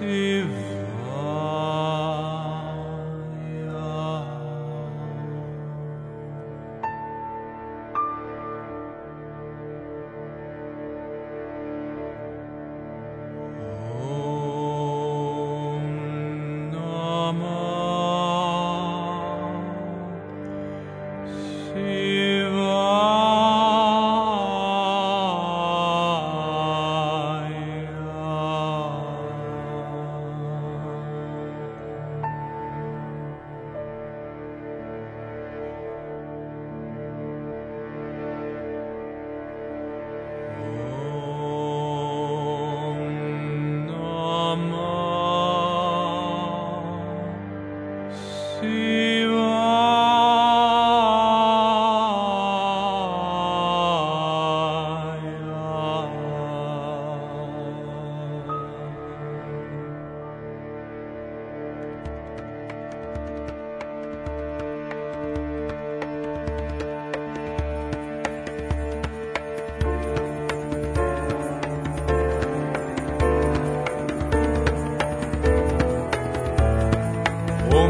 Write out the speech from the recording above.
see. see.